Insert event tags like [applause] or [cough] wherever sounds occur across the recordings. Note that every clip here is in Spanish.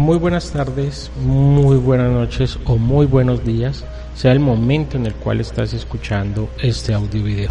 Muy buenas tardes, muy buenas noches o muy buenos días, sea el momento en el cual estás escuchando este audio video.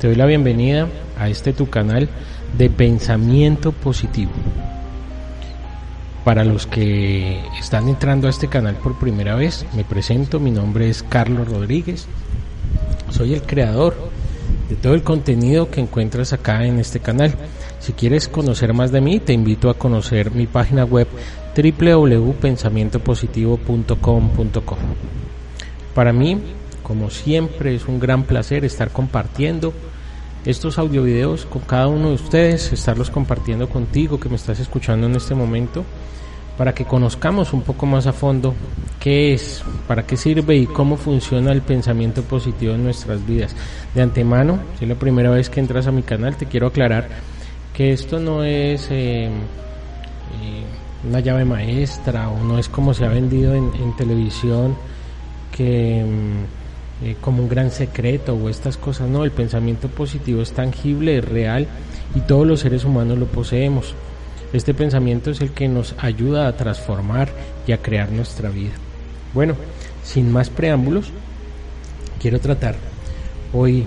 Te doy la bienvenida a este tu canal de pensamiento positivo. Para los que están entrando a este canal por primera vez, me presento, mi nombre es Carlos Rodríguez, soy el creador de todo el contenido que encuentras acá en este canal. Si quieres conocer más de mí, te invito a conocer mi página web www.pensamientopositivo.com.co. Para mí, como siempre, es un gran placer estar compartiendo estos audiovideos con cada uno de ustedes, estarlos compartiendo contigo que me estás escuchando en este momento, para que conozcamos un poco más a fondo qué es, para qué sirve y cómo funciona el pensamiento positivo en nuestras vidas. De antemano, si es la primera vez que entras a mi canal, te quiero aclarar que esto no es... Eh, eh, una llave maestra o no es como se ha vendido en, televisión que mm, eh, como un gran secreto o estas cosas no el pensamiento positivo es tangible es real y todos los seres humanos lo poseemos. Este pensamiento es el que nos ayuda a transformar y a crear nuestra vida. Bueno sin más preámbulos quiero tratar hoy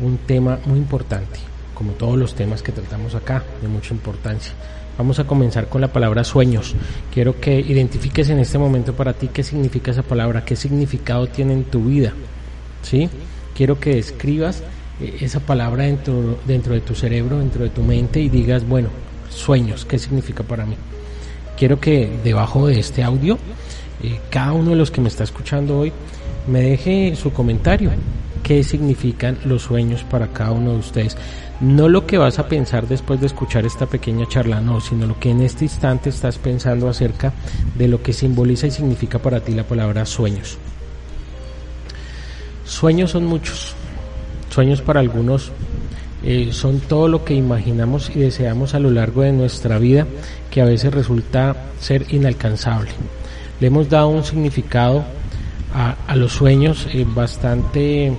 un tema muy importante como todos los temas que tratamos acá de mucha importancia Vamos a comenzar con la palabra sueños. Quiero que identifiques en este momento para ti qué significa esa palabra, qué significado tiene en tu vida. ¿Sí? Quiero que escribas eh, esa palabra dentro, dentro de tu cerebro, dentro de tu mente y digas, bueno, sueños, ¿qué significa para mí? Quiero que debajo de este audio, eh, cada uno de los que me está escuchando hoy, me deje su comentario, qué significan los sueños para cada uno de ustedes no lo que vas a pensar después de escuchar esta pequeña charla, no, sino lo que en este instante estás pensando acerca de lo que simboliza y significa para ti la palabra sueños. Sueños son muchos. Sueños para algunos eh, son todo lo que imaginamos y deseamos a lo largo de nuestra vida que a veces resulta ser inalcanzable. Le hemos dado un significado a, los sueños eh, bastante eh,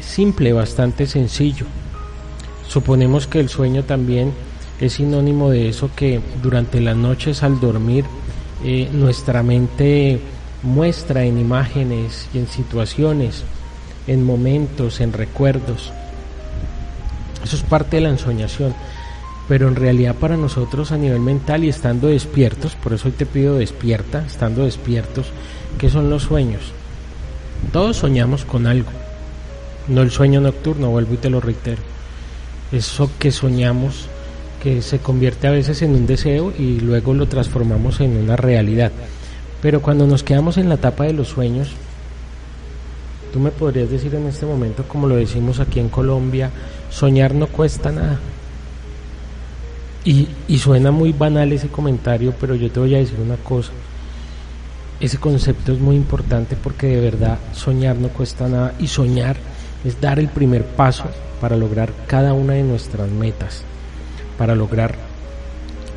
simple, bastante sencillo. Suponemos que el sueño también es sinónimo de eso que durante las noches al dormir eh, nuestra mente muestra en imágenes y en situaciones, en momentos, en recuerdos. Eso es parte de la ensoñación. Pero en realidad para nosotros a nivel mental y estando despiertos, por eso hoy te pido despierta, estando despiertos, ¿qué son los sueños? Todos soñamos con algo. No el sueño nocturno, vuelvo y te lo reitero eso que soñamos que se convierte a veces en un deseo y luego lo transformamos en una realidad. Pero cuando nos quedamos en la etapa de los sueños, tú me podrías decir en este momento, como lo decimos aquí en Colombia, soñar no cuesta nada. Y, y suena muy banal ese comentario, pero yo te voy a decir una cosa. Ese concepto es muy importante porque de verdad soñar no cuesta nada y soñar es dar el primer paso para lograr cada una de nuestras metas, para lograr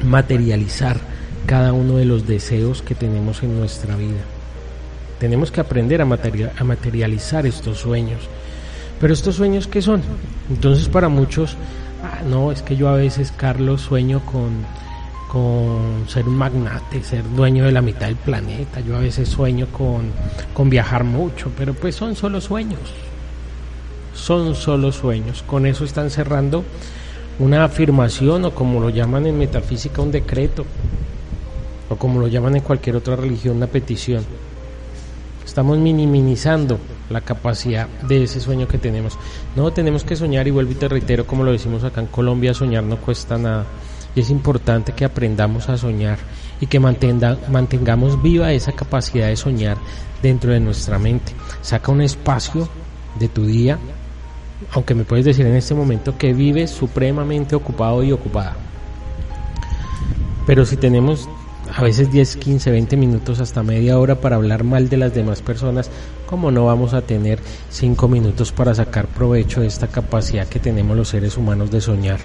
materializar cada uno de los deseos que tenemos en nuestra vida. Tenemos que aprender a, materializar estos sueños. Pero estos sueños, ¿qué son? Entonces para muchos, ah, no, es que yo a veces, Carlos, sueño con, con ser un magnate, ser dueño de la mitad del planeta. Yo a veces sueño con, con viajar mucho, pero pues son solo sueños son solo sueños. Con eso están cerrando una afirmación o como lo llaman en metafísica un decreto o como lo llaman en cualquier otra religión una petición. Estamos minimizando la capacidad de ese sueño que tenemos. No tenemos que soñar y vuelvo y te reitero como lo decimos acá en Colombia, soñar no cuesta nada. Y es importante que aprendamos a soñar y que mantengamos viva esa capacidad de soñar dentro de nuestra mente. Saca un espacio de tu día, aunque me puedes decir en este momento que vives supremamente ocupado y ocupada. Pero si tenemos a veces 10, 15, 20 minutos hasta media hora para hablar mal de las demás personas, ¿cómo no vamos a tener 5 minutos para sacar provecho de esta capacidad que tenemos los seres humanos de soñar?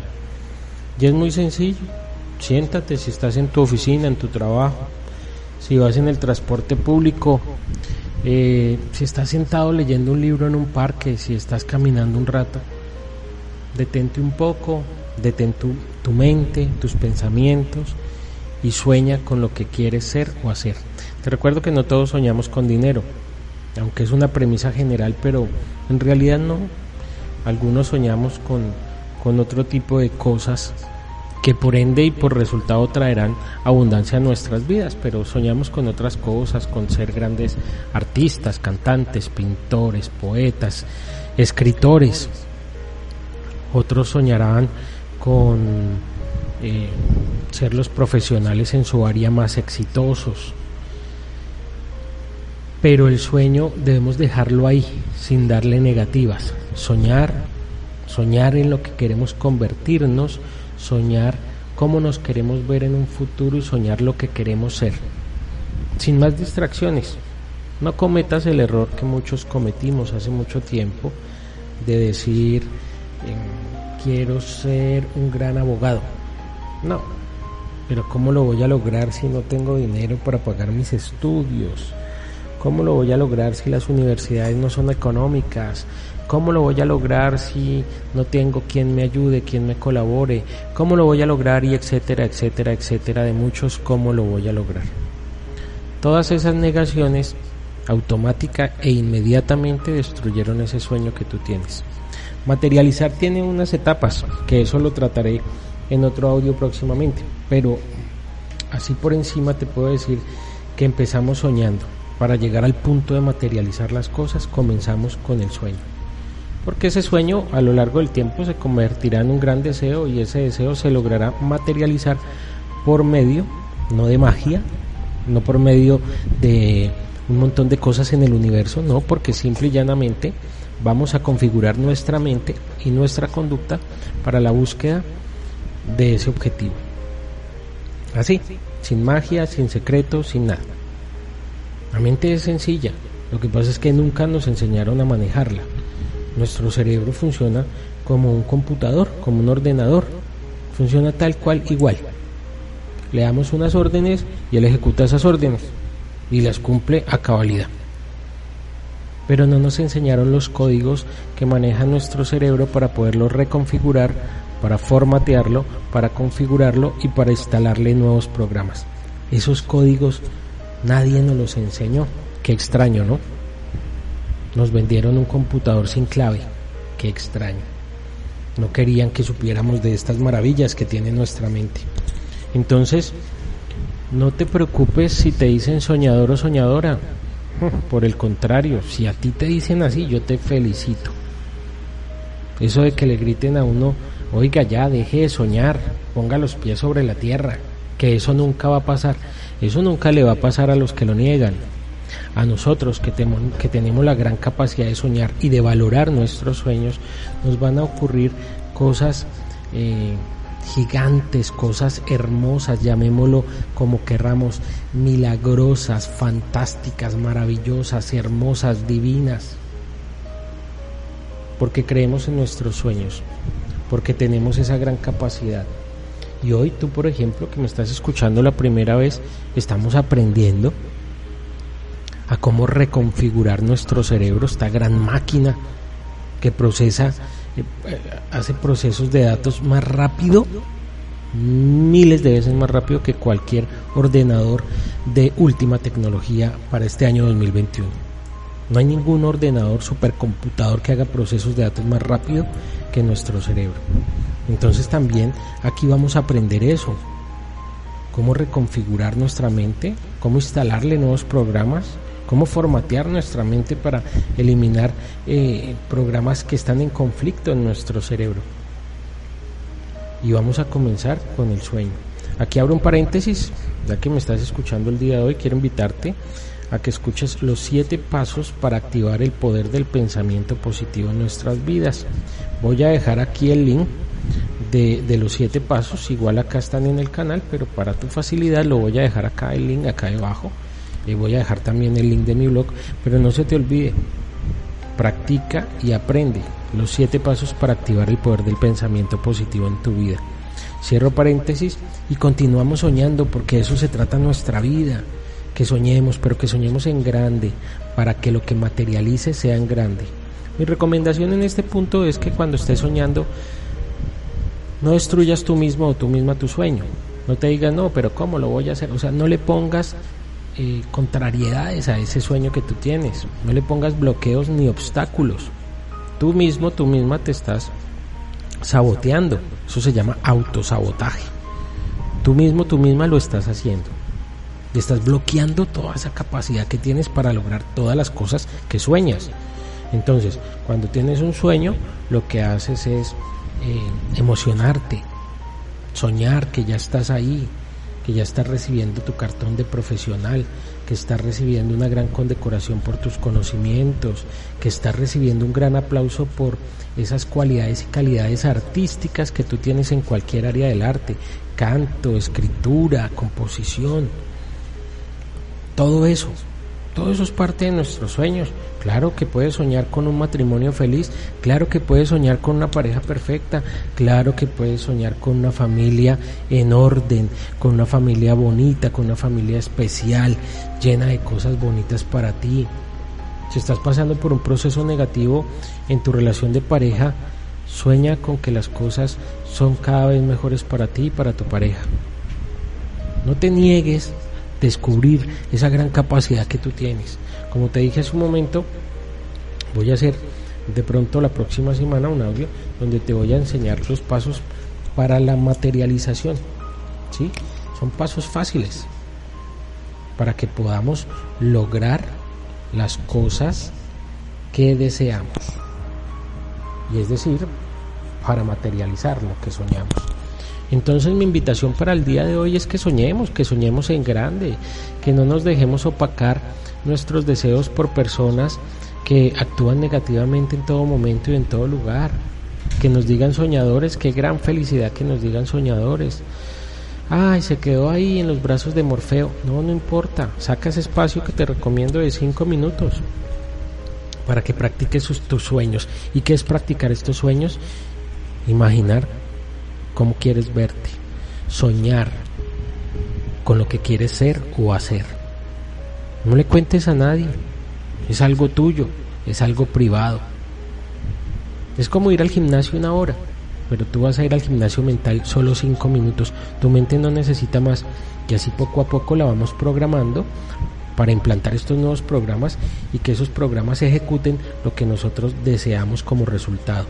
Y es muy sencillo. Siéntate si estás en tu oficina, en tu trabajo, si vas en el transporte público, eh, si estás sentado leyendo un libro en un parque, si estás caminando un rato, detente un poco, detén tu, tu mente, tus pensamientos y sueña con lo que quieres ser o hacer. Te recuerdo que no todos soñamos con dinero, aunque es una premisa general, pero en realidad no. Algunos soñamos con, con otro tipo de cosas que por ende y por resultado traerán abundancia a nuestras vidas, pero soñamos con otras cosas, con ser grandes artistas, cantantes, pintores, poetas, escritores. Otros soñarán con eh, ser los profesionales en su área más exitosos. Pero el sueño debemos dejarlo ahí, sin darle negativas. Soñar, soñar en lo que queremos convertirnos, soñar cómo nos queremos ver en un futuro y soñar lo que queremos ser. Sin más distracciones. No cometas el error que muchos cometimos hace mucho tiempo de decir em, quiero ser un gran abogado. No, pero ¿cómo lo voy a lograr si no tengo dinero para pagar mis estudios? ¿Cómo lo voy a lograr si las universidades no son económicas? ¿Cómo lo voy a lograr si no tengo quien me ayude, quien me colabore? ¿Cómo lo voy a lograr? Y etcétera, etcétera, etcétera, de muchos cómo lo voy a lograr. Todas esas negaciones automática e inmediatamente destruyeron ese sueño que tú tienes. Materializar tiene unas etapas, que eso lo trataré en otro audio próximamente, pero así por encima te puedo decir que empezamos soñando. Para llegar al punto de materializar las cosas, comenzamos con el sueño porque ese sueño a lo largo del tiempo se convertirá en un gran deseo y ese deseo se logrará materializar por medio, no de magia, no por medio de un montón de cosas en el universo, no, porque simple y llanamente vamos a configurar nuestra mente y nuestra conducta para la búsqueda de ese objetivo. Así, sin magia, sin secretos, sin nada. La mente es sencilla, lo que pasa es que nunca nos enseñaron a manejarla. Nuestro cerebro funciona como un computador, como un ordenador. Funciona tal cual igual. Le damos unas órdenes y él ejecuta esas órdenes y las cumple a cabalidad. Pero no nos enseñaron los códigos que maneja nuestro cerebro para poderlo reconfigurar, para formatearlo, para configurarlo y para instalarle nuevos programas. Esos códigos nadie nos los enseñó. Qué extraño, ¿no? Nos vendieron un computador sin clave. Qué extraño. No querían que supiéramos de estas maravillas que tiene nuestra mente. Entonces, no te preocupes si te dicen soñador o soñadora. [laughs] Por el contrario, si a ti te dicen así, yo te felicito. Eso de que le griten a uno, oiga ya, deje de soñar, ponga los pies sobre la tierra, que eso nunca va a pasar. Eso nunca le va a pasar a los que lo niegan a nosotros que, que tenemos la gran capacidad de soñar y de valorar nuestros sueños, nos van a ocurrir cosas eh, gigantes, cosas hermosas, llamémoslo como querramos, milagrosas, fantásticas, maravillosas, hermosas, divinas, porque creemos en nuestros sueños, porque tenemos esa gran capacidad. Y hoy tú, por ejemplo, que me estás escuchando la primera vez, estamos aprendiendo a cómo reconfigurar nuestro cerebro, esta gran máquina que procesa, eh, hace procesos de datos más rápido, miles de veces más rápido que cualquier ordenador de última tecnología para este año 2021. No hay ningún ordenador supercomputador que haga procesos de datos más rápido que nuestro cerebro. Entonces también aquí vamos a aprender eso. Cómo reconfigurar nuestra mente, cómo instalarle nuevos programas, cómo formatear nuestra mente para eliminar eh, programas que están en conflicto en nuestro cerebro. Y vamos a comenzar con el sueño. Aquí abro un paréntesis, ya que me estás escuchando el día de hoy, quiero invitarte a que escuches los siete pasos para activar el poder del pensamiento positivo en nuestras vidas. Voy a dejar aquí el link de, los siete pasos, igual acá están en el canal, pero para tu facilidad lo voy a dejar acá el link acá debajo. Y voy a dejar también el link de mi blog, pero no se te olvide, practica y aprende los siete pasos para activar el poder del pensamiento positivo en tu vida. Cierro paréntesis y continuamos soñando porque eso se trata nuestra vida que soñemos, pero que soñemos en grande, para que lo que materialice sea en grande. Mi recomendación en este punto es que cuando estés soñando, no destruyas tú mismo o tú misma tu sueño. No te digas, no, pero ¿cómo lo voy a hacer? O sea, no le pongas eh, contrariedades a ese sueño que tú tienes. No le pongas bloqueos ni obstáculos. Tú mismo, tú misma te estás saboteando. Eso se llama autosabotaje. Tú mismo, tú misma lo estás haciendo estás bloqueando toda esa capacidad que tienes para lograr todas las cosas que sueñas. Entonces, cuando tienes un sueño, lo que haces es eh, emocionarte, soñar que ya estás ahí, que ya estás recibiendo tu cartón de profesional, que estás recibiendo una gran condecoración por tus conocimientos, que estás recibiendo un gran aplauso por esas cualidades y calidades artísticas que tú tienes en cualquier área del arte, canto, escritura, composición. Todo eso, todo eso es parte de nuestros sueños. Claro que puedes soñar con un matrimonio feliz, claro que puedes soñar con una pareja perfecta, claro que puedes soñar con una familia en orden, con una familia bonita, con una familia especial, llena de cosas bonitas para ti. Si estás pasando por un proceso negativo en tu relación de pareja, sueña con que las cosas son cada vez mejores para ti y para tu pareja. No te niegues descubrir esa gran capacidad que tú tienes. Como te dije hace un momento, voy a hacer de pronto la próxima semana un audio donde te voy a enseñar los pasos para la materialización. ¿sí? Son pasos fáciles para que podamos lograr las cosas que deseamos. Y es decir, para materializar lo que soñamos. Entonces mi invitación para el día de hoy es que soñemos, que soñemos en grande, que no nos dejemos opacar nuestros deseos por personas que actúan negativamente en todo momento y en todo lugar. Que nos digan soñadores, qué gran felicidad que nos digan soñadores. Ay, se quedó ahí en los brazos de Morfeo. No, no importa. Saca ese espacio que te recomiendo de cinco minutos para que practiques tus sueños. ¿Y qué es practicar estos sueños? Imaginar cómo quieres verte, soñar con lo que quieres ser o hacer. No le cuentes a nadie, es algo tuyo, es algo privado. Es como ir al gimnasio una hora, pero tú vas a ir al gimnasio mental solo cinco minutos. Tu mente no necesita más y así poco a poco la vamos programando para implantar estos nuevos programas y que esos programas ejecuten lo que nosotros deseamos como resultado.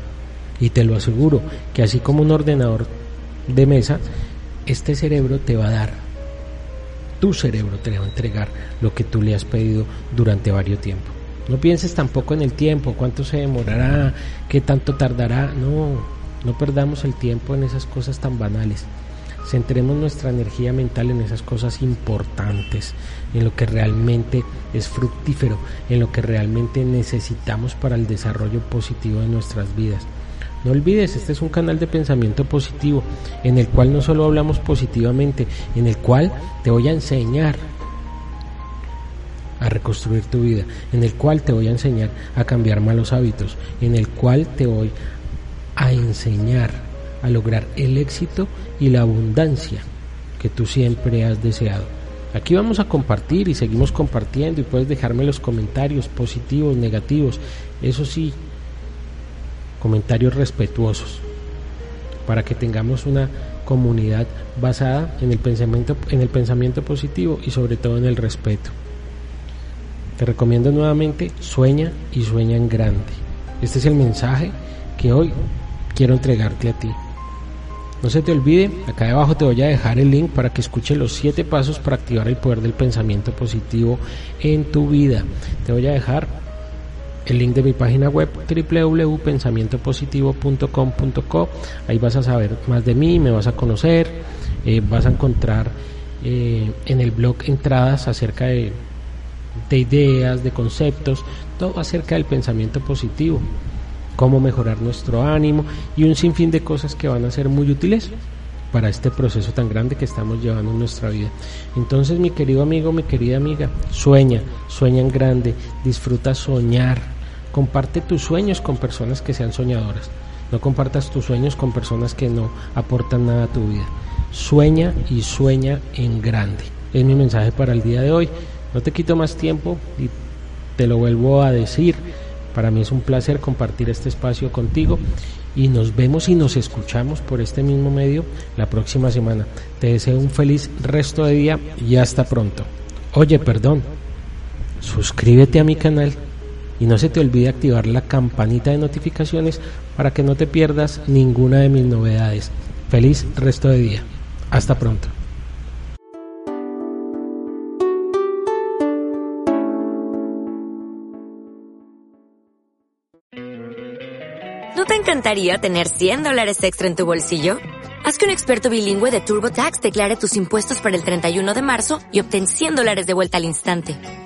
Y te lo aseguro que así como un ordenador de mesa, este cerebro te va a dar, tu cerebro te va a entregar lo que tú le has pedido durante varios tiempo. No pienses tampoco en el tiempo, cuánto se demorará, qué tanto tardará. No, no perdamos el tiempo en esas cosas tan banales. Centremos nuestra energía mental en esas cosas importantes, en lo que realmente es fructífero, en lo que realmente necesitamos para el desarrollo positivo de nuestras vidas. No olvides, este es un canal de pensamiento positivo en el cual no solo hablamos positivamente, en el cual te voy a enseñar a reconstruir tu vida, en el cual te voy a enseñar a cambiar malos hábitos, en el cual te voy a enseñar a lograr el éxito y la abundancia que tú siempre has deseado. Aquí vamos a compartir y seguimos compartiendo y puedes dejarme los comentarios positivos, negativos. Eso sí, comentarios respetuosos, para que tengamos una comunidad basada en el pensamiento, en el pensamiento positivo y sobre todo en el respeto. Te recomiendo nuevamente, sueña y sueña en grande. Este es el mensaje que hoy quiero entregarte a ti. No se te olvide, acá debajo te voy a dejar el link para que escuches los 7 pasos para activar el poder del pensamiento positivo en tu vida. Te voy a dejar el link de mi página web www.pensamientopositivo.com.co. Ahí vas a saber más de mí, me vas a conocer, eh, vas a encontrar eh, en el blog entradas acerca de de ideas, de conceptos, todo acerca del pensamiento positivo, cómo mejorar nuestro ánimo y un sinfín de cosas que van a ser muy útiles para este proceso tan grande que estamos llevando en nuestra vida. Entonces, mi querido amigo, mi querida amiga, sueña, sueña en grande, disfruta soñar, comparte tus sueños con personas que sean soñadoras. No compartas tus sueños con personas que no aportan nada a tu vida. Sueña y sueña en grande. Es mi mensaje para el día de hoy. No te quito más tiempo y te lo vuelvo a decir. Para mí es un placer compartir este espacio contigo y nos vemos y nos escuchamos por este mismo medio la próxima semana. Te deseo un feliz resto de día y hasta pronto. Oye, perdón, suscríbete a mi canal y no se te olvide activar la campanita de notificaciones para que no te pierdas ninguna de mis novedades. Feliz resto de día. Hasta pronto. ¿No te encantaría tener 100 dólares extra en tu bolsillo? Haz que un experto bilingüe de TurboTax declare tus impuestos para el 31 de marzo y obtén 100 dólares de vuelta al instante.